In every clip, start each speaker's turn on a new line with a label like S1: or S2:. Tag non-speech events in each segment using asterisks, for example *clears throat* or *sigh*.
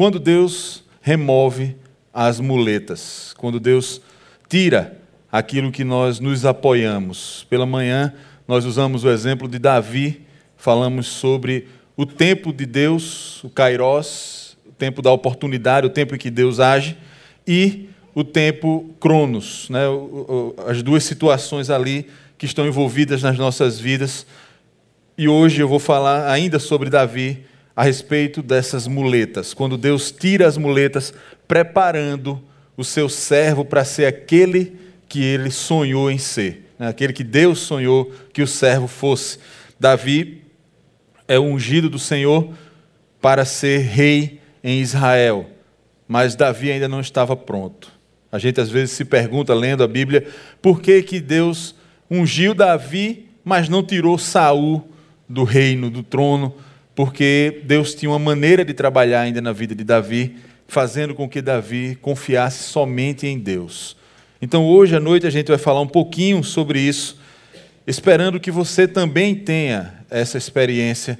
S1: quando Deus remove as muletas, quando Deus tira aquilo que nós nos apoiamos. Pela manhã, nós usamos o exemplo de Davi, falamos sobre o tempo de Deus, o Kairos, o tempo da oportunidade, o tempo em que Deus age, e o tempo Cronos, né? as duas situações ali que estão envolvidas nas nossas vidas. E hoje eu vou falar ainda sobre Davi, a respeito dessas muletas, quando Deus tira as muletas, preparando o seu servo para ser aquele que ele sonhou em ser, né? aquele que Deus sonhou que o servo fosse. Davi é ungido do Senhor para ser rei em Israel, mas Davi ainda não estava pronto. A gente às vezes se pergunta, lendo a Bíblia, por que, que Deus ungiu Davi, mas não tirou Saul do reino, do trono, porque Deus tinha uma maneira de trabalhar ainda na vida de Davi, fazendo com que Davi confiasse somente em Deus. Então hoje à noite a gente vai falar um pouquinho sobre isso, esperando que você também tenha essa experiência,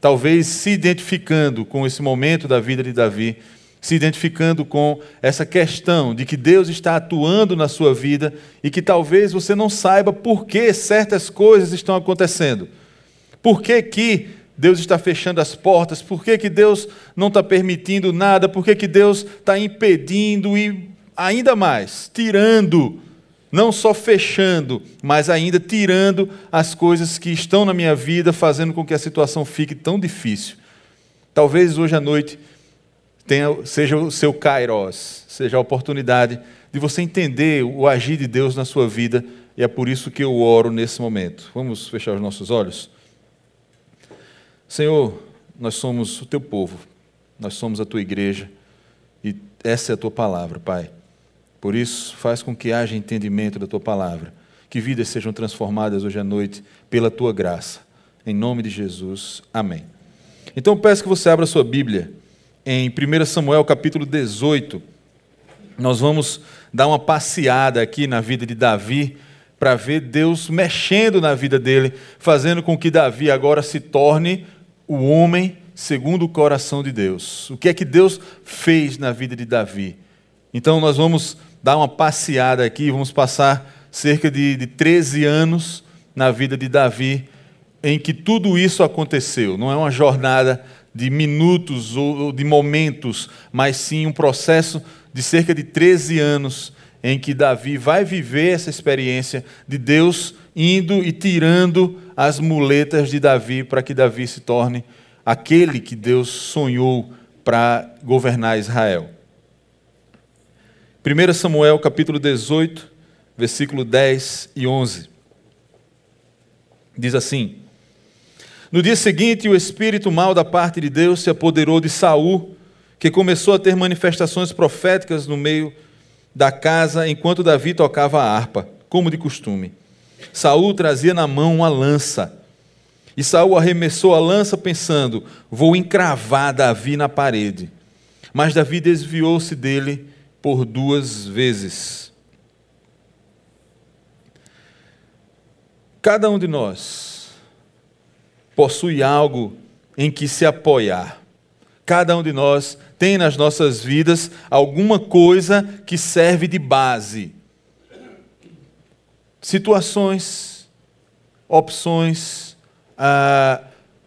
S1: talvez se identificando com esse momento da vida de Davi se identificando com essa questão de que Deus está atuando na sua vida e que talvez você não saiba por que certas coisas estão acontecendo. Por que, que Deus está fechando as portas? Por que, que Deus não está permitindo nada? Por que, que Deus está impedindo e ainda mais, tirando, não só fechando, mas ainda tirando as coisas que estão na minha vida, fazendo com que a situação fique tão difícil. Talvez hoje à noite tenha, seja o seu kairos, seja a oportunidade de você entender o agir de Deus na sua vida, e é por isso que eu oro nesse momento. Vamos fechar os nossos olhos? Senhor, nós somos o teu povo, nós somos a tua igreja, e essa é a tua palavra, Pai. Por isso, faz com que haja entendimento da tua palavra, que vidas sejam transformadas hoje à noite pela tua graça. Em nome de Jesus, amém. Então peço que você abra sua Bíblia em 1 Samuel capítulo 18. Nós vamos dar uma passeada aqui na vida de Davi para ver Deus mexendo na vida dele, fazendo com que Davi agora se torne o homem segundo o coração de Deus. O que é que Deus fez na vida de Davi? Então nós vamos dar uma passeada aqui, vamos passar cerca de, de 13 anos na vida de Davi, em que tudo isso aconteceu. Não é uma jornada de minutos ou de momentos, mas sim um processo de cerca de 13 anos em que Davi vai viver essa experiência de Deus indo e tirando as muletas de Davi para que Davi se torne aquele que Deus sonhou para governar Israel. 1 Samuel capítulo 18, versículo 10 e 11. Diz assim: no dia seguinte, o espírito mal da parte de Deus se apoderou de Saul, que começou a ter manifestações proféticas no meio da casa enquanto Davi tocava a harpa, como de costume. Saul trazia na mão uma lança. E Saul arremessou a lança pensando: "Vou encravar Davi na parede". Mas Davi desviou-se dele por duas vezes. Cada um de nós possui algo em que se apoiar. Cada um de nós tem nas nossas vidas alguma coisa que serve de base. Situações, opções,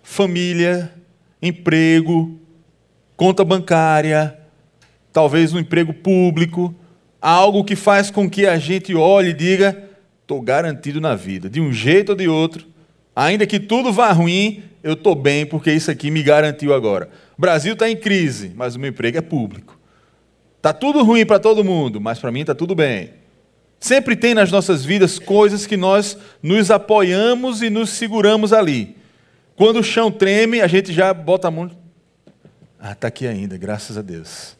S1: família, emprego, conta bancária, talvez um emprego público, algo que faz com que a gente olhe e diga: estou garantido na vida, de um jeito ou de outro, Ainda que tudo vá ruim, eu estou bem porque isso aqui me garantiu agora. O Brasil está em crise, mas o meu emprego é público. Está tudo ruim para todo mundo, mas para mim está tudo bem. Sempre tem nas nossas vidas coisas que nós nos apoiamos e nos seguramos ali. Quando o chão treme, a gente já bota a mão. Ah, está aqui ainda, graças a Deus.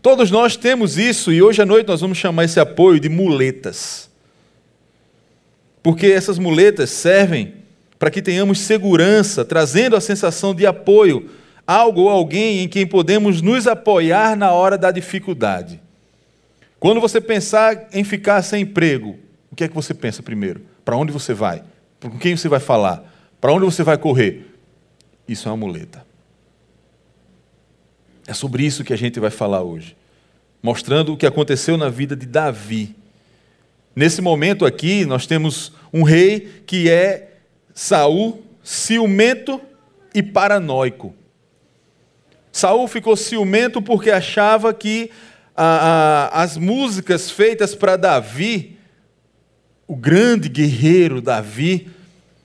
S1: Todos nós temos isso e hoje à noite nós vamos chamar esse apoio de muletas. Porque essas muletas servem para que tenhamos segurança, trazendo a sensação de apoio, algo ou alguém em quem podemos nos apoiar na hora da dificuldade. Quando você pensar em ficar sem emprego, o que é que você pensa primeiro? Para onde você vai? Com quem você vai falar? Para onde você vai correr? Isso é uma muleta. É sobre isso que a gente vai falar hoje, mostrando o que aconteceu na vida de Davi. Nesse momento aqui, nós temos um rei que é Saul, ciumento e paranoico. Saul ficou ciumento porque achava que a, a, as músicas feitas para Davi, o grande guerreiro Davi,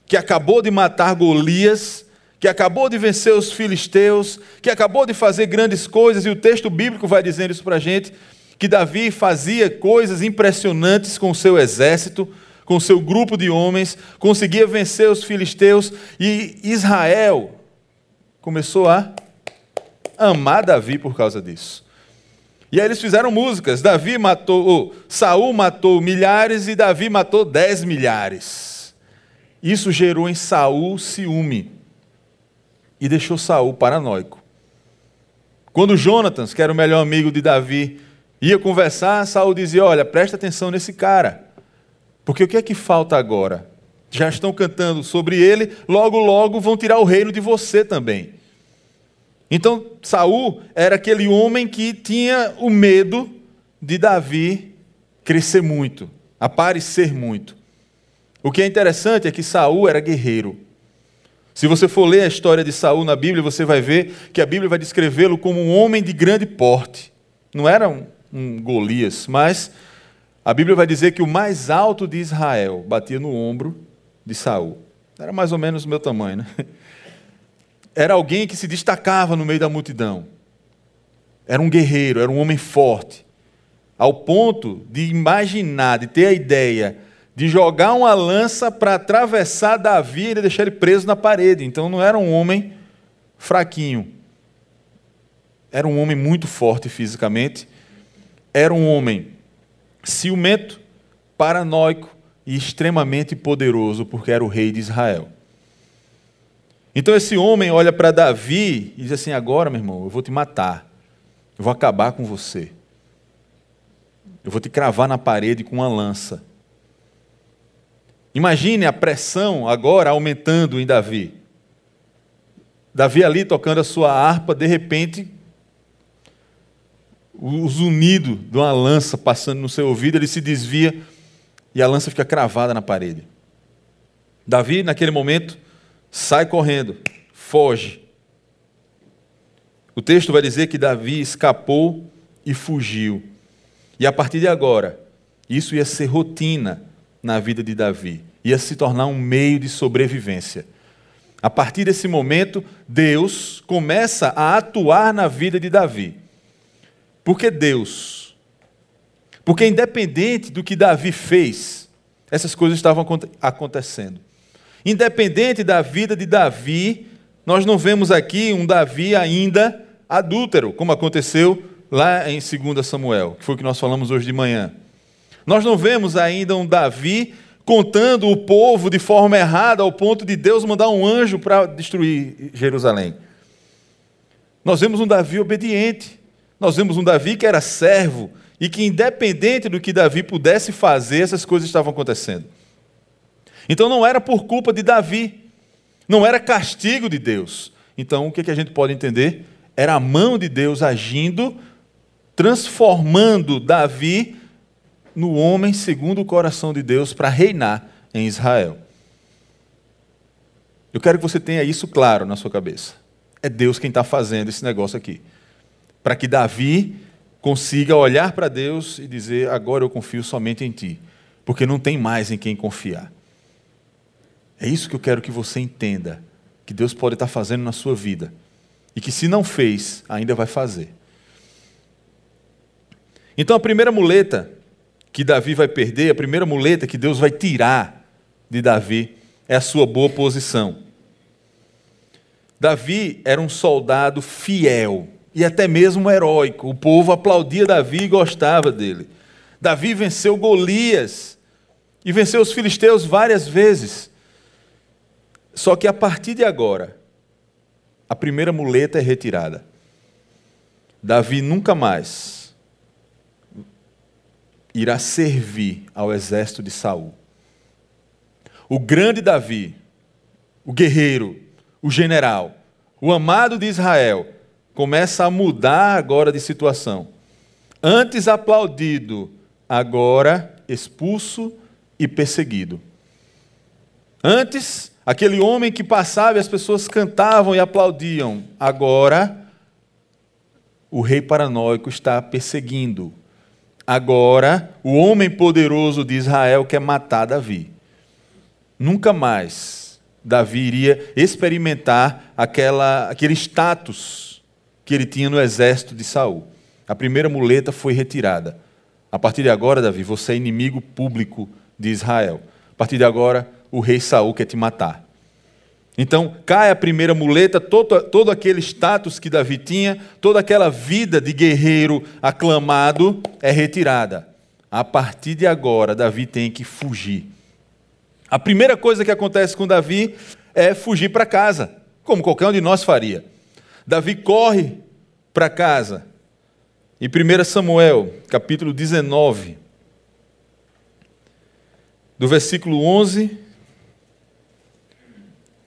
S1: que acabou de matar Golias, que acabou de vencer os filisteus, que acabou de fazer grandes coisas, e o texto bíblico vai dizendo isso para a gente, que Davi fazia coisas impressionantes com o seu exército, com o seu grupo de homens, conseguia vencer os filisteus, e Israel começou a amar Davi por causa disso. E aí eles fizeram músicas. Davi matou, Saul matou milhares e Davi matou dez milhares. Isso gerou em Saul ciúme e deixou Saul paranoico. Quando Jonatas, que era o melhor amigo de Davi, ia conversar, Saul dizia: Olha, presta atenção nesse cara. Porque o que é que falta agora? Já estão cantando sobre ele, logo, logo vão tirar o reino de você também. Então, Saul era aquele homem que tinha o medo de Davi crescer muito, aparecer muito. O que é interessante é que Saul era guerreiro. Se você for ler a história de Saul na Bíblia, você vai ver que a Bíblia vai descrevê-lo como um homem de grande porte. Não era um, um Golias, mas a Bíblia vai dizer que o mais alto de Israel batia no ombro de Saul. Era mais ou menos o meu tamanho, né? Era alguém que se destacava no meio da multidão. Era um guerreiro, era um homem forte. Ao ponto de imaginar, de ter a ideia de jogar uma lança para atravessar Davi e deixar ele preso na parede. Então não era um homem fraquinho. Era um homem muito forte fisicamente. Era um homem ciumento, paranoico e extremamente poderoso, porque era o rei de Israel. Então esse homem olha para Davi e diz assim: Agora, meu irmão, eu vou te matar, eu vou acabar com você, eu vou te cravar na parede com uma lança. Imagine a pressão agora aumentando em Davi. Davi ali tocando a sua harpa, de repente, o zunido de uma lança passando no seu ouvido, ele se desvia e a lança fica cravada na parede. Davi, naquele momento, sai correndo, foge. O texto vai dizer que Davi escapou e fugiu. E a partir de agora, isso ia ser rotina na vida de Davi, ia se tornar um meio de sobrevivência. A partir desse momento, Deus começa a atuar na vida de Davi. Porque Deus, porque independente do que Davi fez, essas coisas estavam acontecendo. Independente da vida de Davi, nós não vemos aqui um Davi ainda adúltero, como aconteceu lá em 2 Samuel, que foi o que nós falamos hoje de manhã. Nós não vemos ainda um Davi contando o povo de forma errada, ao ponto de Deus mandar um anjo para destruir Jerusalém. Nós vemos um Davi obediente. Nós vemos um Davi que era servo e que, independente do que Davi pudesse fazer, essas coisas estavam acontecendo. Então não era por culpa de Davi, não era castigo de Deus. Então o que, a gente pode entender? Era a mão de Deus agindo, transformando Davi no homem segundo o coração de Deus para reinar em Israel. Eu quero que você tenha isso claro na sua cabeça. É Deus quem está fazendo esse negócio aqui. Para que Davi consiga olhar para Deus e dizer: agora eu confio somente em Ti, porque não tem mais em quem confiar. É isso que eu quero que você entenda, que Deus pode estar fazendo na sua vida. E que se não fez, ainda vai fazer. Então a primeira muleta que Davi vai perder, a primeira muleta que Deus vai tirar de Davi é a sua boa posição. Davi era um soldado fiel e até mesmo heróico. O povo aplaudia Davi e gostava dele. Davi venceu Golias e venceu os filisteus várias vezes. Só que a partir de agora, a primeira muleta é retirada. Davi nunca mais irá servir ao exército de Saul. O grande Davi, o guerreiro, o general, o amado de Israel, começa a mudar agora de situação. Antes aplaudido, agora expulso e perseguido. Antes, aquele homem que passava e as pessoas cantavam e aplaudiam, agora o rei paranoico está perseguindo. Agora, o homem poderoso de Israel quer matar Davi. Nunca mais Davi iria experimentar aquela, aquele status que ele tinha no exército de Saul. A primeira muleta foi retirada. A partir de agora, Davi, você é inimigo público de Israel. A partir de agora, o rei Saul quer te matar. Então, cai a primeira muleta, todo, todo aquele status que Davi tinha, toda aquela vida de guerreiro aclamado é retirada. A partir de agora, Davi tem que fugir. A primeira coisa que acontece com Davi é fugir para casa, como qualquer um de nós faria. Davi corre para casa. Em 1 Samuel, capítulo 19, do versículo 11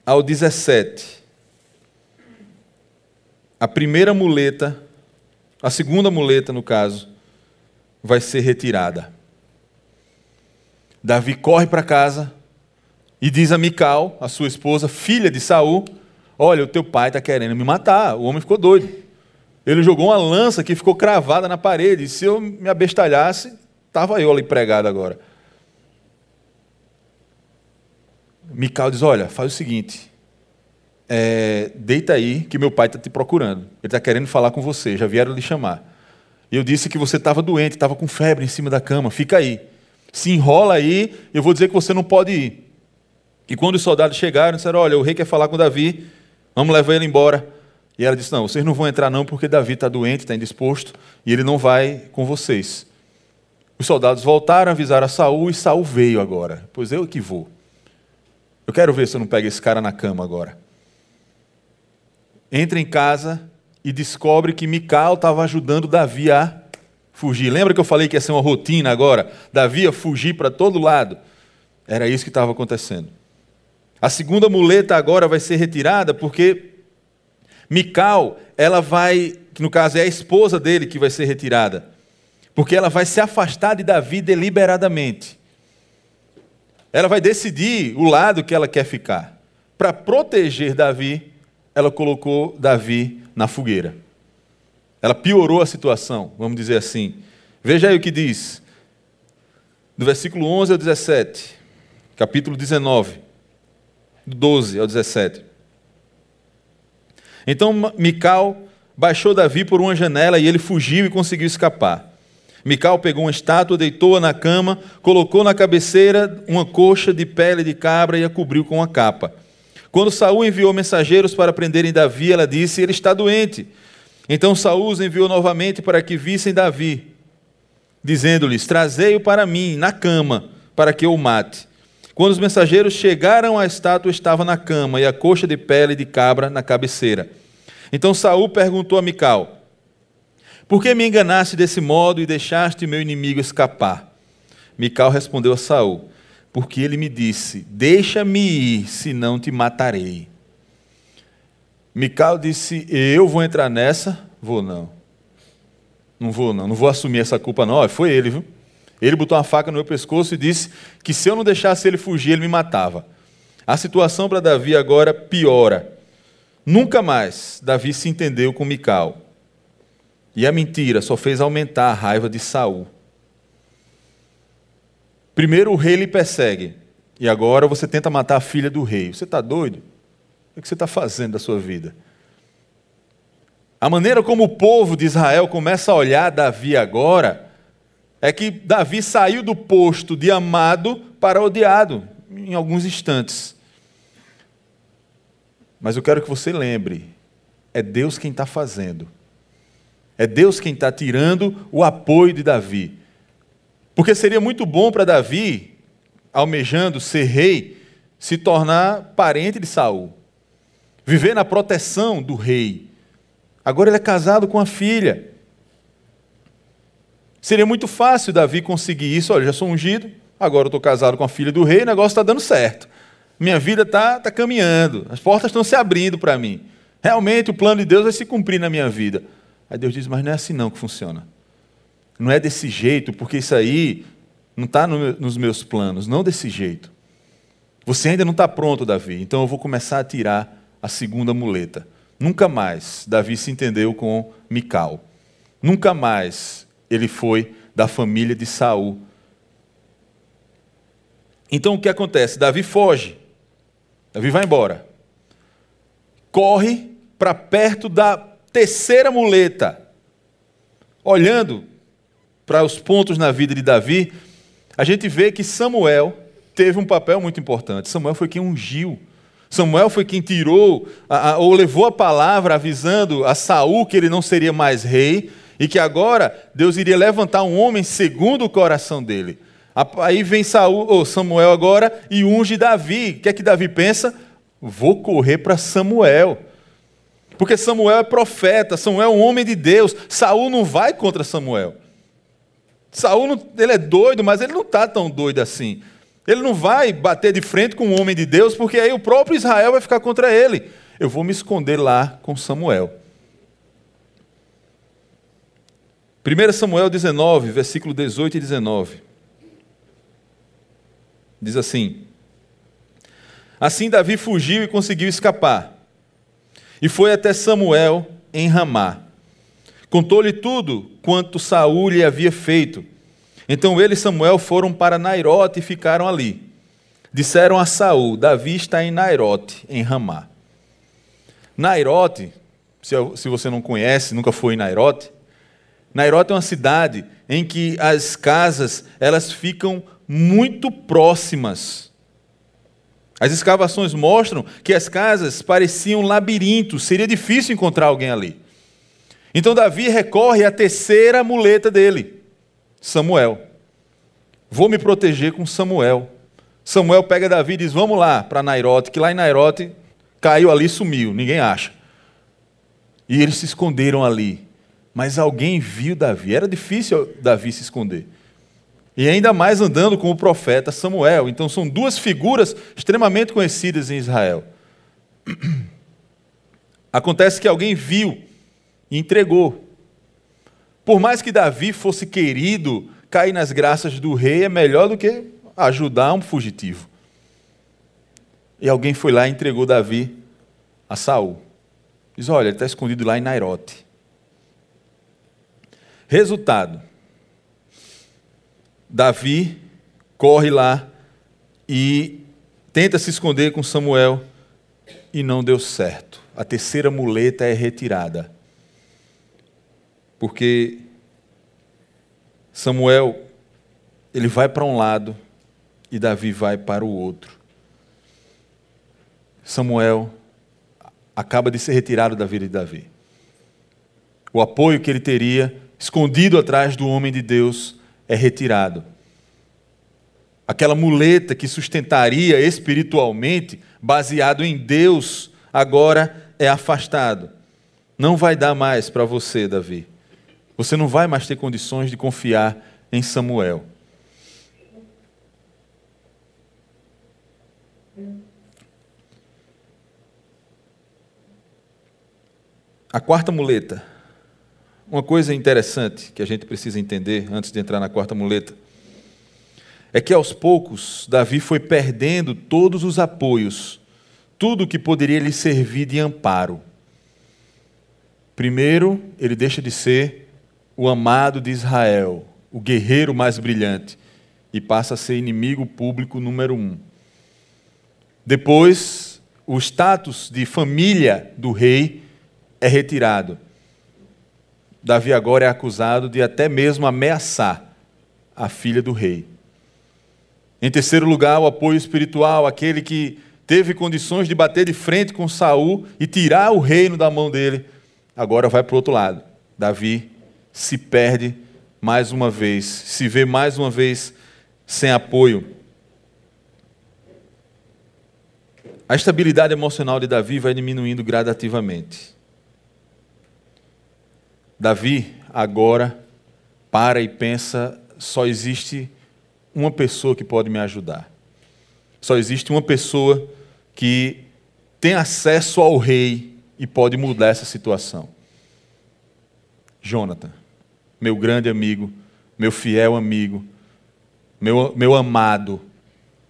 S1: ao 17. A primeira muleta, a segunda muleta, no caso, vai ser retirada. Davi corre para casa e diz a Mical, a sua esposa, filha de Saul, olha, o teu pai está querendo me matar. O homem ficou doido. Ele jogou uma lança que ficou cravada na parede. E se eu me abestalhasse, estava eu ali pregado agora. Mical diz: Olha, faz o seguinte, é, deita aí que meu pai está te procurando. Ele está querendo falar com você, já vieram lhe chamar. Eu disse que você estava doente, estava com febre em cima da cama, fica aí. Se enrola aí, eu vou dizer que você não pode ir. E quando os soldados chegaram, disseram: Olha, o rei quer falar com Davi, vamos levar ele embora. E ela disse: Não, vocês não vão entrar não, porque Davi está doente, está indisposto, e ele não vai com vocês. Os soldados voltaram, avisaram a Saul, e Saul veio agora. Pois eu que vou. Eu quero ver se eu não pego esse cara na cama agora. Entra em casa e descobre que Mical estava ajudando Davi a fugir. Lembra que eu falei que ia ser uma rotina agora? Davi ia fugir para todo lado. Era isso que estava acontecendo. A segunda muleta agora vai ser retirada porque Mical, ela vai, que no caso é a esposa dele que vai ser retirada, porque ela vai se afastar de Davi deliberadamente. Ela vai decidir o lado que ela quer ficar. Para proteger Davi, ela colocou Davi na fogueira. Ela piorou a situação, vamos dizer assim. Veja aí o que diz, do versículo 11 ao 17, capítulo 19, do 12 ao 17. Então Mical baixou Davi por uma janela e ele fugiu e conseguiu escapar. Mical pegou uma estátua, deitou-a na cama, colocou na cabeceira uma coxa de pele de cabra e a cobriu com uma capa. Quando Saul enviou mensageiros para prenderem Davi, ela disse: Ele está doente. Então Saul os enviou novamente para que vissem Davi, dizendo-lhes: Trazei-o para mim, na cama, para que eu o mate. Quando os mensageiros chegaram, a estátua estava na cama e a coxa de pele de cabra na cabeceira. Então Saul perguntou a Mical: Por que me enganaste desse modo e deixaste meu inimigo escapar? Mical respondeu a Saul: Porque ele me disse: Deixa-me ir, senão te matarei. Mical disse: Eu vou entrar nessa? Vou não. Não vou não, não vou assumir essa culpa não. Foi ele, viu? Ele botou uma faca no meu pescoço e disse que se eu não deixasse ele fugir, ele me matava. A situação para Davi agora piora. Nunca mais Davi se entendeu com Mical. E a mentira só fez aumentar a raiva de Saul. Primeiro o rei lhe persegue, e agora você tenta matar a filha do rei. Você está doido? O que você está fazendo da sua vida? A maneira como o povo de Israel começa a olhar Davi agora é que Davi saiu do posto de amado para odiado em alguns instantes. Mas eu quero que você lembre: é Deus quem está fazendo. É Deus quem está tirando o apoio de Davi. Porque seria muito bom para Davi, almejando ser rei, se tornar parente de Saul, viver na proteção do rei. Agora ele é casado com a filha. Seria muito fácil Davi conseguir isso. Olha, já sou ungido, agora estou casado com a filha do rei, o negócio está dando certo. Minha vida está tá caminhando, as portas estão se abrindo para mim. Realmente o plano de Deus vai se cumprir na minha vida. Aí Deus diz: Mas não é assim não que funciona. Não é desse jeito, porque isso aí não está no, nos meus planos, não desse jeito. Você ainda não está pronto, Davi, então eu vou começar a tirar a segunda muleta. Nunca mais Davi se entendeu com Mical. Nunca mais ele foi da família de Saul. Então o que acontece? Davi foge. Davi vai embora. Corre para perto da terceira muleta. Olhando para os pontos na vida de Davi, a gente vê que Samuel teve um papel muito importante. Samuel foi quem ungiu. Samuel foi quem tirou a, a, ou levou a palavra avisando a Saul que ele não seria mais rei e que agora Deus iria levantar um homem segundo o coração dele. Aí vem Saul, ou Samuel agora e unge Davi. O que é que Davi pensa? Vou correr para Samuel. Porque Samuel é profeta, Samuel é um homem de Deus. Saul não vai contra Samuel. Saul não, ele é doido, mas ele não está tão doido assim. Ele não vai bater de frente com um homem de Deus, porque aí o próprio Israel vai ficar contra ele. Eu vou me esconder lá com Samuel. 1 Samuel 19, versículo 18 e 19. Diz assim: Assim Davi fugiu e conseguiu escapar. E foi até Samuel em Ramá. Contou-lhe tudo quanto Saul lhe havia feito. Então ele e Samuel foram para Nairote e ficaram ali. Disseram a Saul: Davi está em Nairote, em Ramá. Nairote, se você não conhece, nunca foi em Nairote, Nairote é uma cidade em que as casas elas ficam muito próximas. As escavações mostram que as casas pareciam labirintos, seria difícil encontrar alguém ali. Então Davi recorre à terceira muleta dele, Samuel. Vou me proteger com Samuel. Samuel pega Davi e diz: Vamos lá para Nairote, que lá em Nairote caiu ali e sumiu, ninguém acha. E eles se esconderam ali. Mas alguém viu Davi. Era difícil Davi se esconder. E ainda mais andando com o profeta Samuel. Então são duas figuras extremamente conhecidas em Israel. *clears throat* Acontece que alguém viu e entregou. Por mais que Davi fosse querido, cair nas graças do rei é melhor do que ajudar um fugitivo. E alguém foi lá e entregou Davi a Saul. Diz: olha, ele está escondido lá em Nairote. Resultado: Davi corre lá e tenta se esconder com Samuel e não deu certo. A terceira muleta é retirada. Porque Samuel ele vai para um lado e Davi vai para o outro. Samuel acaba de ser retirado da vida de Davi. O apoio que ele teria, escondido atrás do homem de Deus, é retirado. Aquela muleta que sustentaria espiritualmente, baseado em Deus, agora é afastado. Não vai dar mais para você, Davi. Você não vai mais ter condições de confiar em Samuel. A quarta muleta uma coisa interessante que a gente precisa entender antes de entrar na quarta muleta é que aos poucos Davi foi perdendo todos os apoios, tudo que poderia lhe servir de amparo. Primeiro, ele deixa de ser o amado de Israel, o guerreiro mais brilhante, e passa a ser inimigo público número um. Depois, o status de família do rei é retirado Davi agora é acusado de até mesmo ameaçar a filha do rei. Em terceiro lugar, o apoio espiritual, aquele que teve condições de bater de frente com Saul e tirar o reino da mão dele, agora vai para o outro lado. Davi se perde mais uma vez, se vê mais uma vez sem apoio. A estabilidade emocional de Davi vai diminuindo gradativamente. Davi agora para e pensa: só existe uma pessoa que pode me ajudar. Só existe uma pessoa que tem acesso ao rei e pode mudar essa situação. Jonathan, meu grande amigo, meu fiel amigo, meu, meu amado.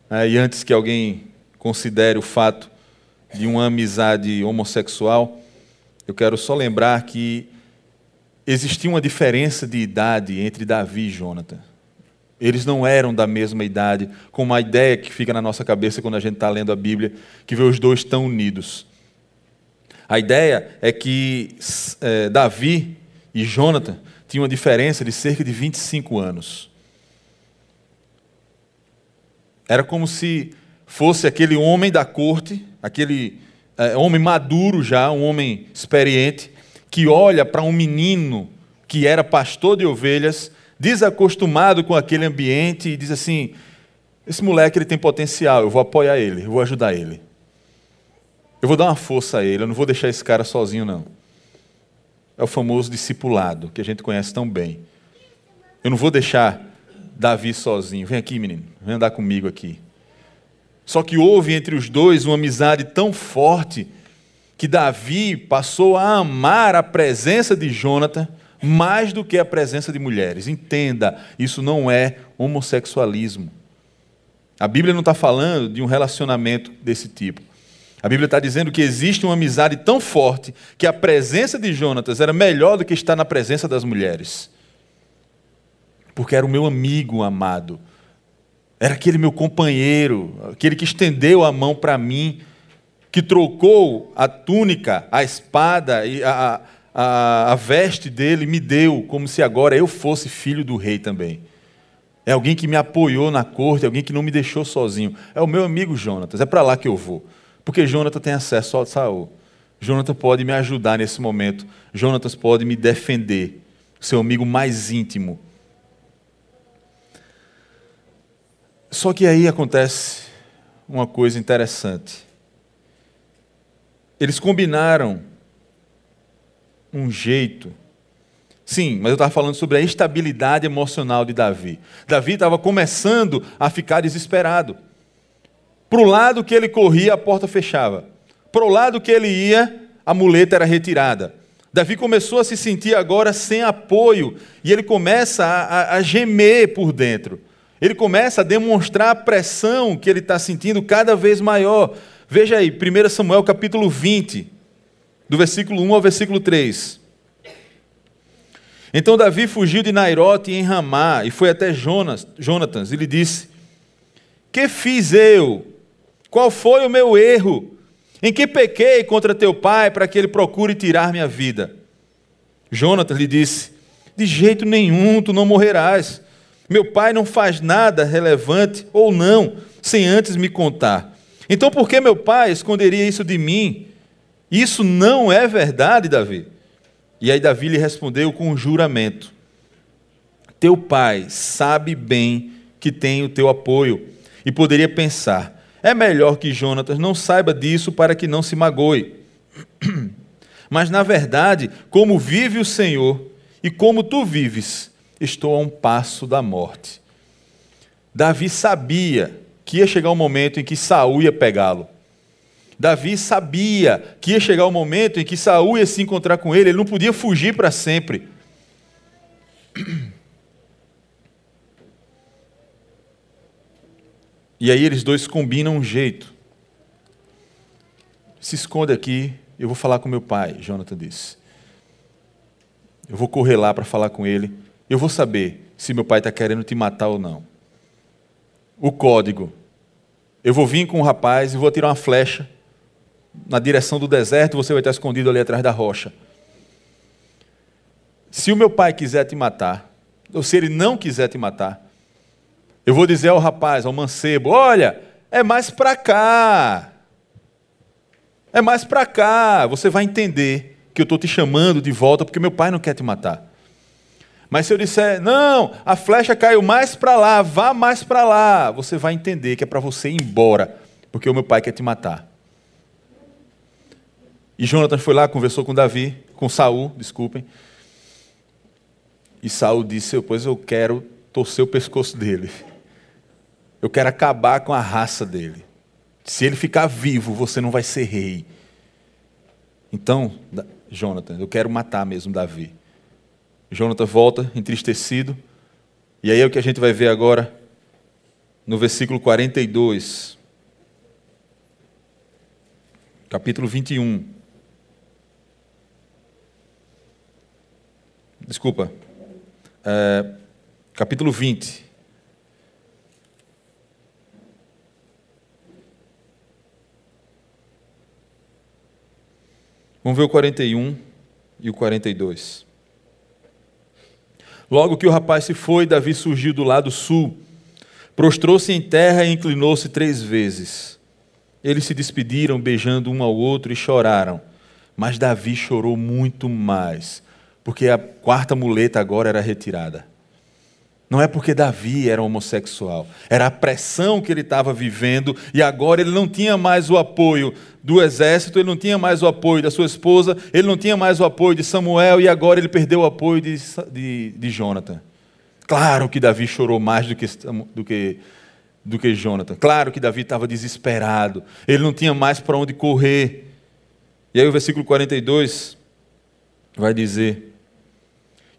S1: É, e antes que alguém considere o fato de uma amizade homossexual, eu quero só lembrar que existia uma diferença de idade entre Davi e Jonathan. Eles não eram da mesma idade, com uma ideia que fica na nossa cabeça quando a gente está lendo a Bíblia, que vê os dois tão unidos. A ideia é que é, Davi e Jonathan tinham uma diferença de cerca de 25 anos. Era como se fosse aquele homem da corte, aquele é, homem maduro já, um homem experiente, que olha para um menino que era pastor de ovelhas desacostumado com aquele ambiente e diz assim: esse moleque ele tem potencial, eu vou apoiar ele, eu vou ajudar ele. Eu vou dar uma força a ele, eu não vou deixar esse cara sozinho, não. É o famoso discipulado, que a gente conhece tão bem. Eu não vou deixar Davi sozinho. Vem aqui, menino, vem andar comigo aqui. Só que houve entre os dois uma amizade tão forte que Davi passou a amar a presença de Jonathan mais do que a presença de mulheres. Entenda, isso não é homossexualismo. A Bíblia não está falando de um relacionamento desse tipo. A Bíblia está dizendo que existe uma amizade tão forte que a presença de Jonatas era melhor do que estar na presença das mulheres. Porque era o meu amigo amado, era aquele meu companheiro, aquele que estendeu a mão para mim, que trocou a túnica, a espada e a, a, a veste dele me deu, como se agora eu fosse filho do rei também. É alguém que me apoiou na corte, é alguém que não me deixou sozinho. É o meu amigo Jonatas, é para lá que eu vou. Porque Jonatas tem acesso ao Saul. Jonatas pode me ajudar nesse momento. Jonatas pode me defender. Seu amigo mais íntimo. Só que aí acontece uma coisa interessante. Eles combinaram um jeito. Sim, mas eu estava falando sobre a estabilidade emocional de Davi. Davi estava começando a ficar desesperado. Para o lado que ele corria, a porta fechava. Para o lado que ele ia, a muleta era retirada. Davi começou a se sentir agora sem apoio e ele começa a, a, a gemer por dentro. Ele começa a demonstrar a pressão que ele está sentindo cada vez maior. Veja aí, 1 Samuel capítulo 20 do versículo 1 ao versículo 3. Então Davi fugiu de Nairote em Ramá e foi até Jonas, Jonatas e lhe disse: Que fiz eu? Qual foi o meu erro? Em que pequei contra teu pai para que ele procure tirar minha vida? Jonatas lhe disse: De jeito nenhum tu não morrerás. Meu pai não faz nada relevante ou não, sem antes me contar. Então por que meu pai esconderia isso de mim? Isso não é verdade, Davi. E aí Davi lhe respondeu com um juramento: Teu pai sabe bem que tem o teu apoio e poderia pensar: é melhor que Jonatas não saiba disso para que não se magoe. *clears throat* Mas na verdade, como vive o Senhor e como tu vives, estou a um passo da morte. Davi sabia que ia chegar um momento em que Saul ia pegá-lo. Davi sabia que ia chegar o momento em que Saul ia se encontrar com ele, ele não podia fugir para sempre. E aí eles dois combinam um jeito. Se esconde aqui, eu vou falar com meu pai, Jonathan disse. Eu vou correr lá para falar com ele. Eu vou saber se meu pai está querendo te matar ou não. O código. Eu vou vir com o rapaz e vou tirar uma flecha na direção do deserto, você vai estar escondido ali atrás da rocha. Se o meu pai quiser te matar, ou se ele não quiser te matar, eu vou dizer ao rapaz, ao mancebo: olha, é mais para cá. É mais para cá. Você vai entender que eu estou te chamando de volta porque meu pai não quer te matar. Mas se eu disser, não, a flecha caiu mais para lá, vá mais para lá, você vai entender que é para você ir embora, porque o meu pai quer te matar. E Jonatas foi lá, conversou com Davi, com Saul, desculpem. E Saul disse: Pois eu quero torcer o pescoço dele. Eu quero acabar com a raça dele. Se ele ficar vivo, você não vai ser rei. Então, Jonathan, eu quero matar mesmo Davi. Jonathan volta entristecido, e aí é o que a gente vai ver agora no versículo 42, capítulo 21. Desculpa, é, capítulo 20. Vamos ver o 41 e o 42. Logo que o rapaz se foi, Davi surgiu do lado sul, prostrou-se em terra e inclinou-se três vezes. Eles se despediram, beijando um ao outro e choraram. Mas Davi chorou muito mais, porque a quarta muleta agora era retirada. Não é porque Davi era homossexual, era a pressão que ele estava vivendo e agora ele não tinha mais o apoio do exército, ele não tinha mais o apoio da sua esposa, ele não tinha mais o apoio de Samuel e agora ele perdeu o apoio de, de, de Jonathan. Claro que Davi chorou mais do que, do que, do que Jonathan. Claro que Davi estava desesperado, ele não tinha mais para onde correr. E aí o versículo 42 vai dizer.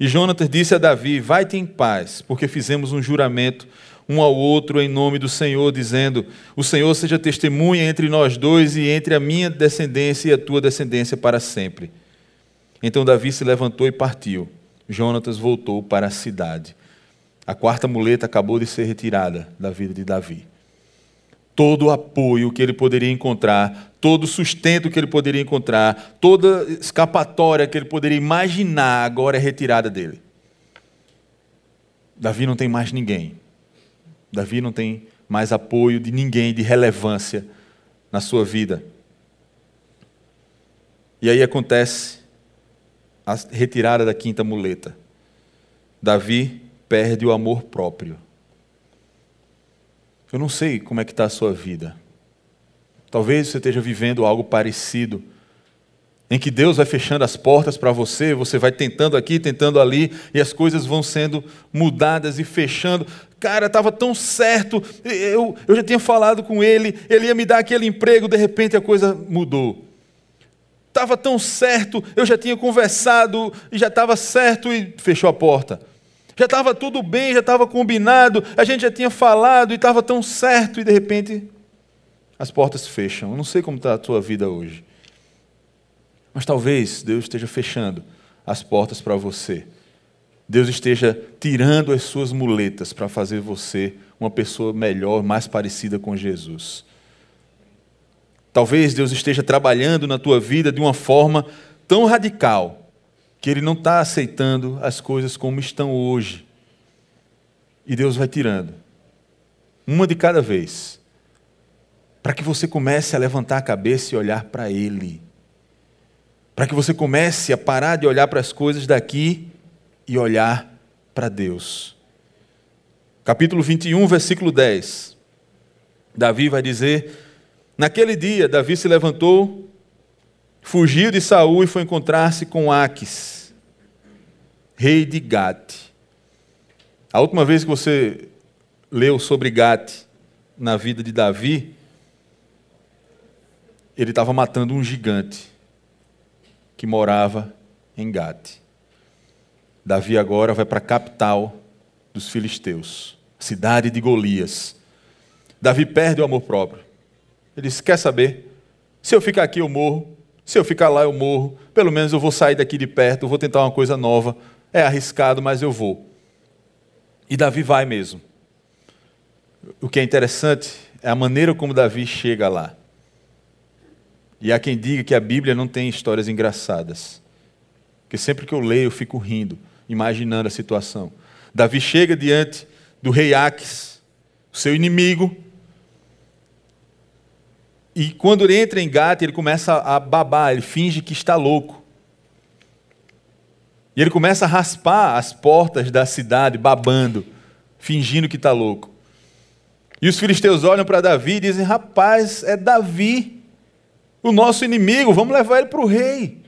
S1: E Jonatas disse a Davi: Vai-te em paz, porque fizemos um juramento um ao outro em nome do Senhor, dizendo: O Senhor seja testemunha entre nós dois e entre a minha descendência e a tua descendência para sempre. Então Davi se levantou e partiu. Jonatas voltou para a cidade. A quarta muleta acabou de ser retirada da vida de Davi. Todo o apoio que ele poderia encontrar, todo o sustento que ele poderia encontrar, toda escapatória que ele poderia imaginar, agora é retirada dele. Davi não tem mais ninguém. Davi não tem mais apoio de ninguém de relevância na sua vida. E aí acontece a retirada da quinta muleta. Davi perde o amor próprio. Eu não sei como é que está a sua vida. Talvez você esteja vivendo algo parecido, em que Deus vai fechando as portas para você, você vai tentando aqui, tentando ali, e as coisas vão sendo mudadas e fechando. Cara, estava tão certo, eu, eu já tinha falado com ele, ele ia me dar aquele emprego, de repente a coisa mudou. Estava tão certo, eu já tinha conversado e já estava certo e fechou a porta. Já estava tudo bem, já estava combinado, a gente já tinha falado e estava tão certo, e de repente as portas fecham. Eu não sei como está a tua vida hoje. Mas talvez Deus esteja fechando as portas para você. Deus esteja tirando as suas muletas para fazer você uma pessoa melhor, mais parecida com Jesus. Talvez Deus esteja trabalhando na tua vida de uma forma tão radical que ele não está aceitando as coisas como estão hoje. E Deus vai tirando, uma de cada vez, para que você comece a levantar a cabeça e olhar para Ele. Para que você comece a parar de olhar para as coisas daqui e olhar para Deus. Capítulo 21, versículo 10. Davi vai dizer: Naquele dia, Davi se levantou fugiu de Saul e foi encontrar-se com Aques, rei de Gate. A última vez que você leu sobre Gate na vida de Davi, ele estava matando um gigante que morava em Gate. Davi agora vai para a capital dos filisteus, cidade de Golias. Davi perde o amor próprio. Ele diz: Quer saber? Se eu ficar aqui, eu morro. Se eu ficar lá, eu morro. Pelo menos eu vou sair daqui de perto, vou tentar uma coisa nova. É arriscado, mas eu vou. E Davi vai mesmo. O que é interessante é a maneira como Davi chega lá. E há quem diga que a Bíblia não tem histórias engraçadas. Porque sempre que eu leio, eu fico rindo, imaginando a situação. Davi chega diante do rei Aques, seu inimigo, e quando ele entra em Gata, ele começa a babar, ele finge que está louco. E ele começa a raspar as portas da cidade, babando, fingindo que está louco. E os filisteus olham para Davi e dizem: Rapaz, é Davi, o nosso inimigo, vamos levar ele para o rei.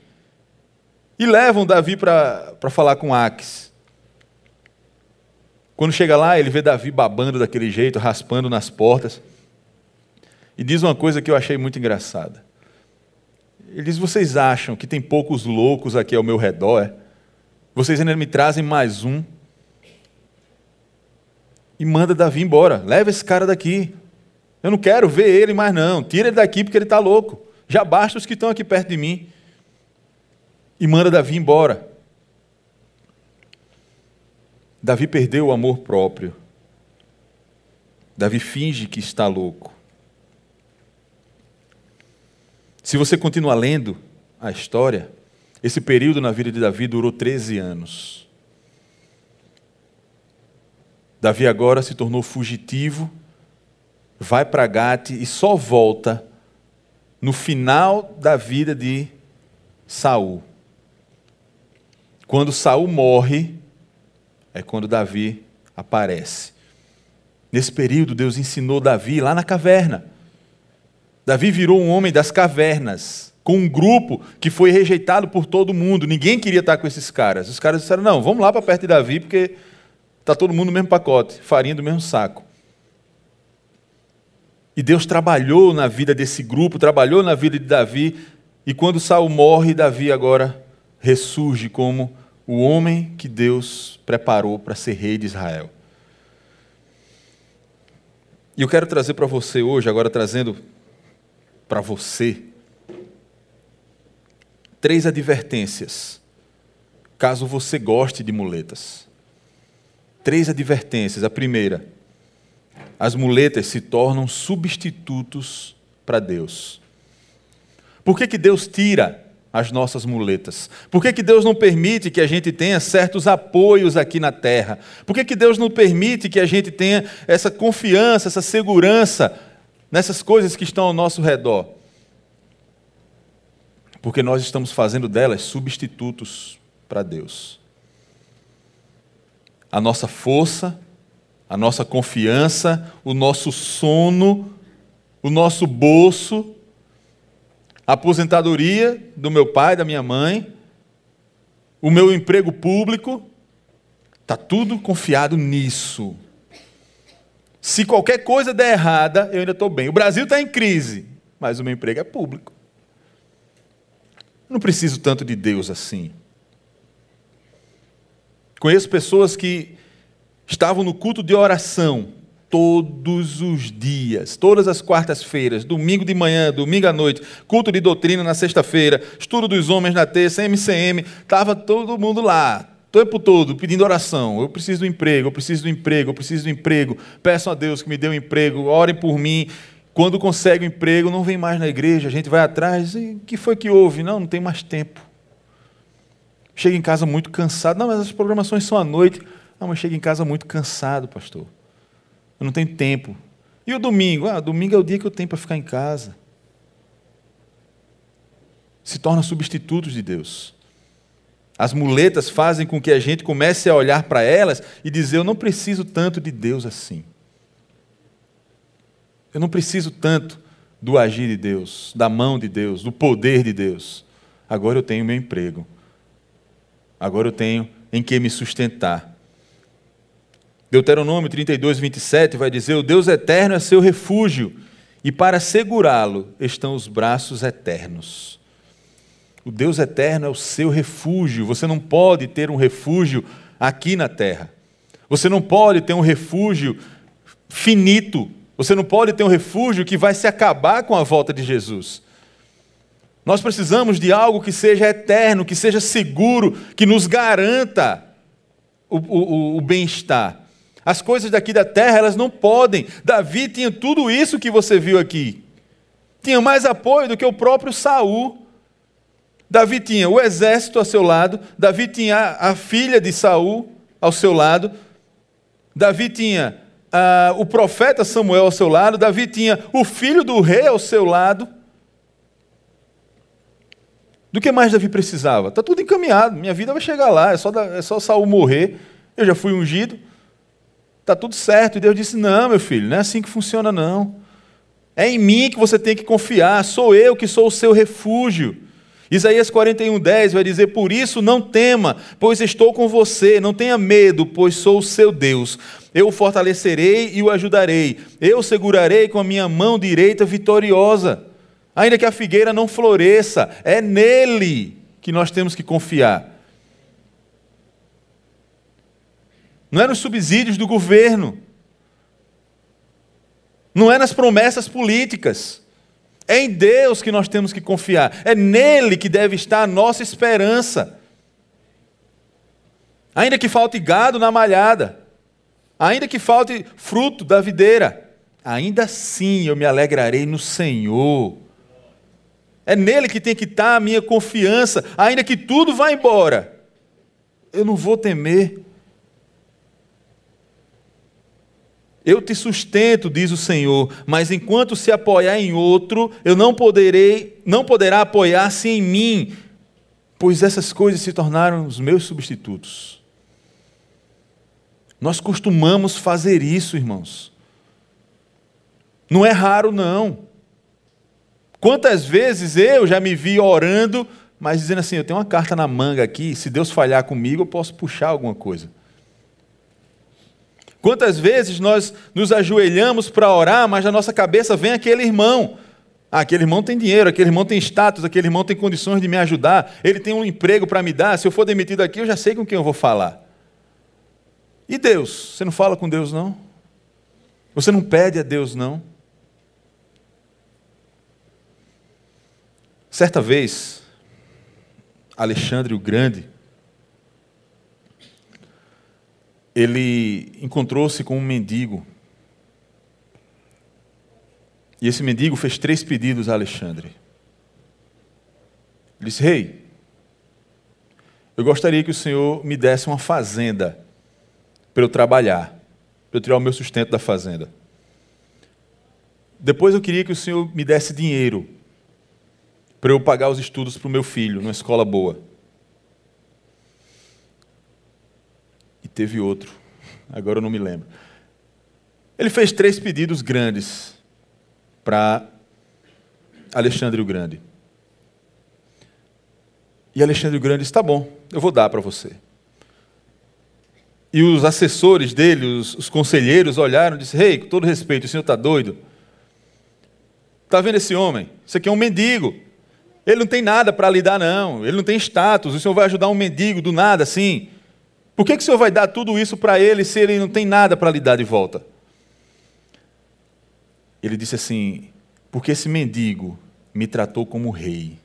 S1: E levam Davi para falar com Aques. Quando chega lá, ele vê Davi babando daquele jeito, raspando nas portas. E diz uma coisa que eu achei muito engraçada. Ele diz: Vocês acham que tem poucos loucos aqui ao meu redor? É? Vocês ainda me trazem mais um? E manda Davi embora. Leva esse cara daqui. Eu não quero ver ele mais, não. Tira ele daqui porque ele está louco. Já basta os que estão aqui perto de mim. E manda Davi embora. Davi perdeu o amor próprio. Davi finge que está louco. Se você continuar lendo a história, esse período na vida de Davi durou 13 anos. Davi agora se tornou fugitivo, vai para Gate e só volta no final da vida de Saul. Quando Saul morre, é quando Davi aparece. Nesse período, Deus ensinou Davi lá na caverna. Davi virou um homem das cavernas, com um grupo que foi rejeitado por todo mundo. Ninguém queria estar com esses caras. Os caras disseram: não, vamos lá para perto de Davi, porque está todo mundo no mesmo pacote, farinha do mesmo saco. E Deus trabalhou na vida desse grupo, trabalhou na vida de Davi, e quando Saul morre, Davi agora ressurge como o homem que Deus preparou para ser rei de Israel. E eu quero trazer para você hoje, agora trazendo para você, três advertências, caso você goste de muletas. Três advertências. A primeira, as muletas se tornam substitutos para Deus. Por que, que Deus tira as nossas muletas? Por que, que Deus não permite que a gente tenha certos apoios aqui na terra? Por que, que Deus não permite que a gente tenha essa confiança, essa segurança nessas coisas que estão ao nosso redor? Porque nós estamos fazendo delas substitutos para Deus. A nossa força, a nossa confiança, o nosso sono, o nosso bolso, a aposentadoria do meu pai, da minha mãe, o meu emprego público, está tudo confiado nisso. Se qualquer coisa der errada, eu ainda estou bem. O Brasil está em crise, mas o meu emprego é público. não preciso tanto de Deus assim. Conheço pessoas que estavam no culto de oração, todos os dias, todas as quartas-feiras, domingo de manhã, domingo à noite, culto de doutrina na sexta-feira, estudo dos homens na terça, MCM, estava todo mundo lá, tempo todo pedindo oração. Eu preciso do emprego, eu preciso do emprego, eu preciso do emprego. Peço a Deus que me dê um emprego, orem por mim. Quando consegue o um emprego, não vem mais na igreja, a gente vai atrás. E que foi que houve? Não, não tem mais tempo. Chega em casa muito cansado. Não, mas as programações são à noite. Não, mas chega em casa muito cansado, pastor. Eu não tenho tempo. E o domingo? Ah, domingo é o dia que eu tenho para ficar em casa. Se torna substitutos de Deus. As muletas fazem com que a gente comece a olhar para elas e dizer: Eu não preciso tanto de Deus assim. Eu não preciso tanto do agir de Deus, da mão de Deus, do poder de Deus. Agora eu tenho meu emprego. Agora eu tenho em que me sustentar. Deuteronômio 32, 27 vai dizer: O Deus eterno é seu refúgio, e para segurá-lo estão os braços eternos. O Deus eterno é o seu refúgio. Você não pode ter um refúgio aqui na terra. Você não pode ter um refúgio finito. Você não pode ter um refúgio que vai se acabar com a volta de Jesus. Nós precisamos de algo que seja eterno, que seja seguro, que nos garanta o, o, o bem-estar. As coisas daqui da terra, elas não podem. Davi tinha tudo isso que você viu aqui. Tinha mais apoio do que o próprio Saul. Davi tinha o exército ao seu lado, Davi tinha a filha de Saul ao seu lado, Davi tinha uh, o profeta Samuel ao seu lado, Davi tinha o filho do rei ao seu lado. Do que mais Davi precisava? Está tudo encaminhado, minha vida vai chegar lá, é só, é só Saul morrer, eu já fui ungido. Está tudo certo. E Deus disse: Não, meu filho, não é assim que funciona, não. É em mim que você tem que confiar, sou eu que sou o seu refúgio. Isaías 41, 10 vai dizer: Por isso não tema, pois estou com você, não tenha medo, pois sou o seu Deus. Eu o fortalecerei e o ajudarei, eu o segurarei com a minha mão direita vitoriosa. ainda que a figueira não floresça, é nele que nós temos que confiar. Não é nos subsídios do governo, não é nas promessas políticas. É em Deus que nós temos que confiar. É nele que deve estar a nossa esperança. Ainda que falte gado na malhada, ainda que falte fruto da videira, ainda assim eu me alegrarei no Senhor. É nele que tem que estar a minha confiança, ainda que tudo vá embora. Eu não vou temer. Eu te sustento, diz o Senhor, mas enquanto se apoiar em outro, eu não poderei, não poderá apoiar-se em mim, pois essas coisas se tornaram os meus substitutos. Nós costumamos fazer isso, irmãos. Não é raro, não. Quantas vezes eu já me vi orando, mas dizendo assim: eu tenho uma carta na manga aqui, se Deus falhar comigo, eu posso puxar alguma coisa. Quantas vezes nós nos ajoelhamos para orar, mas na nossa cabeça vem aquele irmão. Ah, aquele irmão tem dinheiro, aquele irmão tem status, aquele irmão tem condições de me ajudar, ele tem um emprego para me dar. Se eu for demitido aqui, eu já sei com quem eu vou falar. E Deus? Você não fala com Deus, não? Você não pede a Deus, não? Certa vez, Alexandre o Grande, ele encontrou-se com um mendigo. E esse mendigo fez três pedidos a Alexandre. Ele disse: Rei, eu gostaria que o senhor me desse uma fazenda para eu trabalhar, para eu tirar o meu sustento da fazenda. Depois eu queria que o Senhor me desse dinheiro para eu pagar os estudos para o meu filho, numa escola boa. Teve outro, agora eu não me lembro. Ele fez três pedidos grandes para Alexandre o Grande. E Alexandre o Grande disse: tá bom, eu vou dar para você. E os assessores dele, os, os conselheiros, olharam e disseram: Rei, hey, com todo respeito, o senhor está doido? Está vendo esse homem? Isso aqui é um mendigo. Ele não tem nada para lhe dar, não. Ele não tem status. O senhor vai ajudar um mendigo do nada assim? Por que, que o senhor vai dar tudo isso para ele se ele não tem nada para lhe dar de volta? Ele disse assim: Porque esse mendigo me tratou como rei.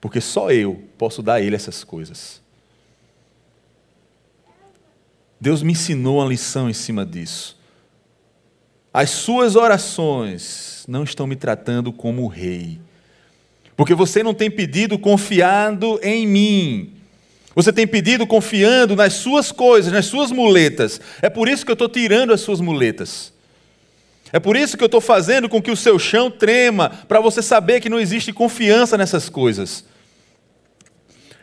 S1: Porque só eu posso dar a ele essas coisas. Deus me ensinou uma lição em cima disso. As suas orações não estão me tratando como rei. Porque você não tem pedido confiando em mim. Você tem pedido confiando nas suas coisas, nas suas muletas. É por isso que eu estou tirando as suas muletas. É por isso que eu estou fazendo com que o seu chão trema, para você saber que não existe confiança nessas coisas.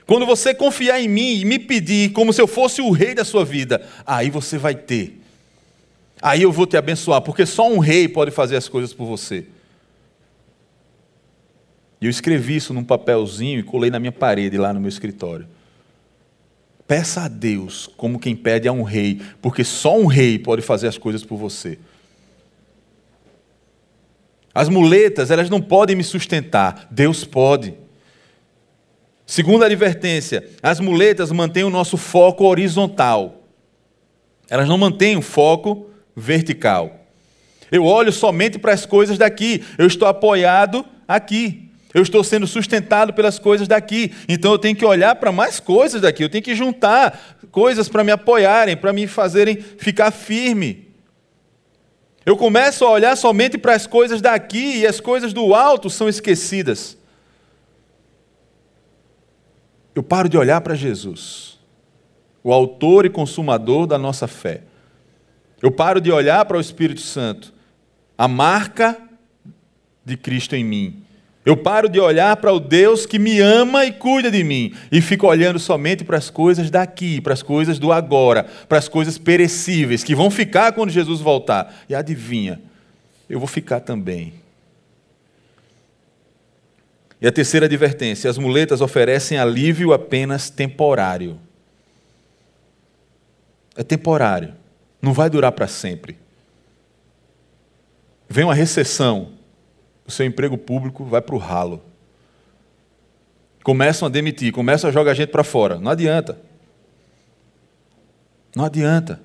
S1: Quando você confiar em mim e me pedir como se eu fosse o rei da sua vida, aí você vai ter. Aí eu vou te abençoar, porque só um rei pode fazer as coisas por você. E eu escrevi isso num papelzinho e colei na minha parede lá no meu escritório. Peça a Deus como quem pede a um rei, porque só um rei pode fazer as coisas por você. As muletas, elas não podem me sustentar, Deus pode. Segunda advertência: as muletas mantêm o nosso foco horizontal. Elas não mantêm o foco vertical. Eu olho somente para as coisas daqui. Eu estou apoiado aqui. Eu estou sendo sustentado pelas coisas daqui. Então eu tenho que olhar para mais coisas daqui. Eu tenho que juntar coisas para me apoiarem, para me fazerem ficar firme. Eu começo a olhar somente para as coisas daqui e as coisas do alto são esquecidas eu paro de olhar para Jesus, o autor e consumador da nossa fé. Eu paro de olhar para o Espírito Santo, a marca de Cristo em mim. Eu paro de olhar para o Deus que me ama e cuida de mim e fico olhando somente para as coisas daqui, para as coisas do agora, para as coisas perecíveis que vão ficar quando Jesus voltar. E adivinha, eu vou ficar também. E a terceira advertência: as muletas oferecem alívio apenas temporário. É temporário, não vai durar para sempre. Vem uma recessão, o seu emprego público vai para o ralo. Começam a demitir, começam a jogar gente para fora. Não adianta. Não adianta.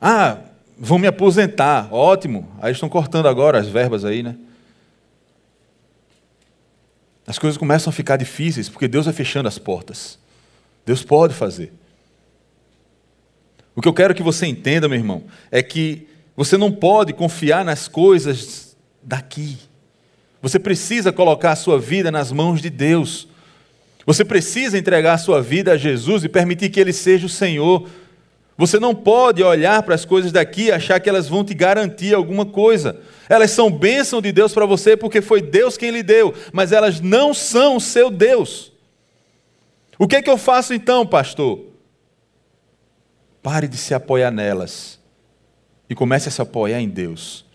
S1: Ah, vão me aposentar. Ótimo. Aí estão cortando agora as verbas aí, né? As coisas começam a ficar difíceis porque Deus vai fechando as portas. Deus pode fazer. O que eu quero que você entenda, meu irmão, é que você não pode confiar nas coisas daqui. Você precisa colocar a sua vida nas mãos de Deus. Você precisa entregar a sua vida a Jesus e permitir que Ele seja o Senhor. Você não pode olhar para as coisas daqui e achar que elas vão te garantir alguma coisa. Elas são bênção de Deus para você porque foi Deus quem lhe deu, mas elas não são o seu Deus. O que é que eu faço então, pastor? Pare de se apoiar nelas e comece a se apoiar em Deus.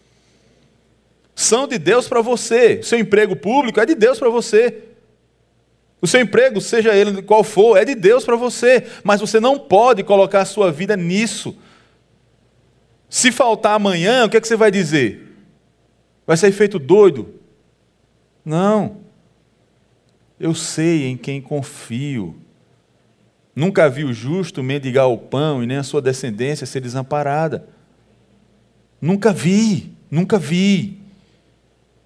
S1: São de Deus para você. Seu emprego público é de Deus para você. O seu emprego, seja ele qual for, é de Deus para você, mas você não pode colocar a sua vida nisso. Se faltar amanhã, o que, é que você vai dizer? Vai ser feito doido? Não. Eu sei em quem confio. Nunca vi o justo mendigar o pão e nem a sua descendência ser desamparada. Nunca vi, nunca vi.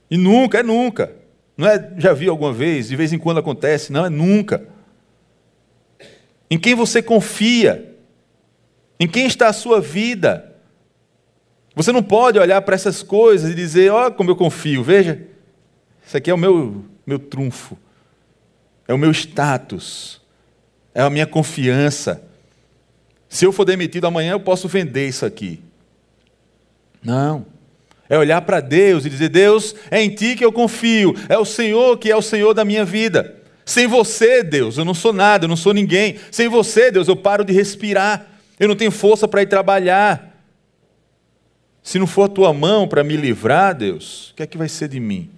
S1: E nunca, é nunca. Não é já vi alguma vez, de vez em quando acontece, não, é nunca. Em quem você confia? Em quem está a sua vida? Você não pode olhar para essas coisas e dizer, olha como eu confio, veja, isso aqui é o meu, meu trunfo, é o meu status, é a minha confiança. Se eu for demitido amanhã, eu posso vender isso aqui. Não. É olhar para Deus e dizer: Deus, é em Ti que eu confio, é o Senhor que é o Senhor da minha vida. Sem você, Deus, eu não sou nada, eu não sou ninguém. Sem você, Deus, eu paro de respirar, eu não tenho força para ir trabalhar. Se não for a tua mão para me livrar, Deus, o que é que vai ser de mim?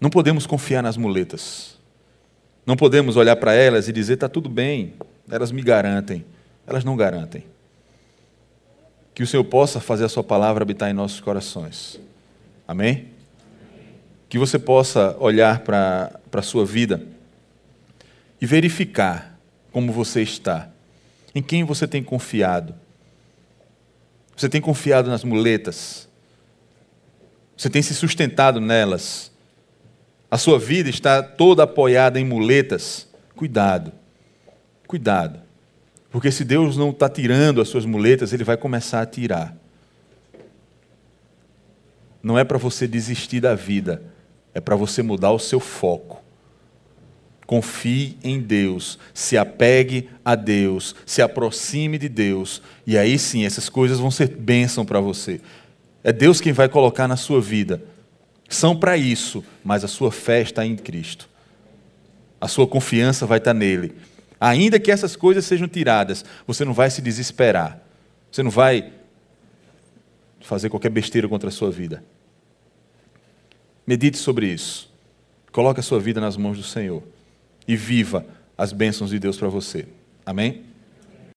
S1: Não podemos confiar nas muletas. Não podemos olhar para elas e dizer: está tudo bem, elas me garantem. Elas não garantem que o Senhor possa fazer a Sua palavra habitar em nossos corações. Amém? Que você possa olhar para a sua vida e verificar como você está, em quem você tem confiado. Você tem confiado nas muletas, você tem se sustentado nelas, a sua vida está toda apoiada em muletas. Cuidado, cuidado. Porque se Deus não está tirando as suas muletas, Ele vai começar a tirar. Não é para você desistir da vida, é para você mudar o seu foco. Confie em Deus, se apegue a Deus, se aproxime de Deus, e aí sim essas coisas vão ser bênção para você. É Deus quem vai colocar na sua vida. São para isso, mas a sua fé está em Cristo. A sua confiança vai estar nele. Ainda que essas coisas sejam tiradas, você não vai se desesperar. Você não vai fazer qualquer besteira contra a sua vida. Medite sobre isso. Coloque a sua vida nas mãos do Senhor e viva as bênçãos de Deus para você. Amém?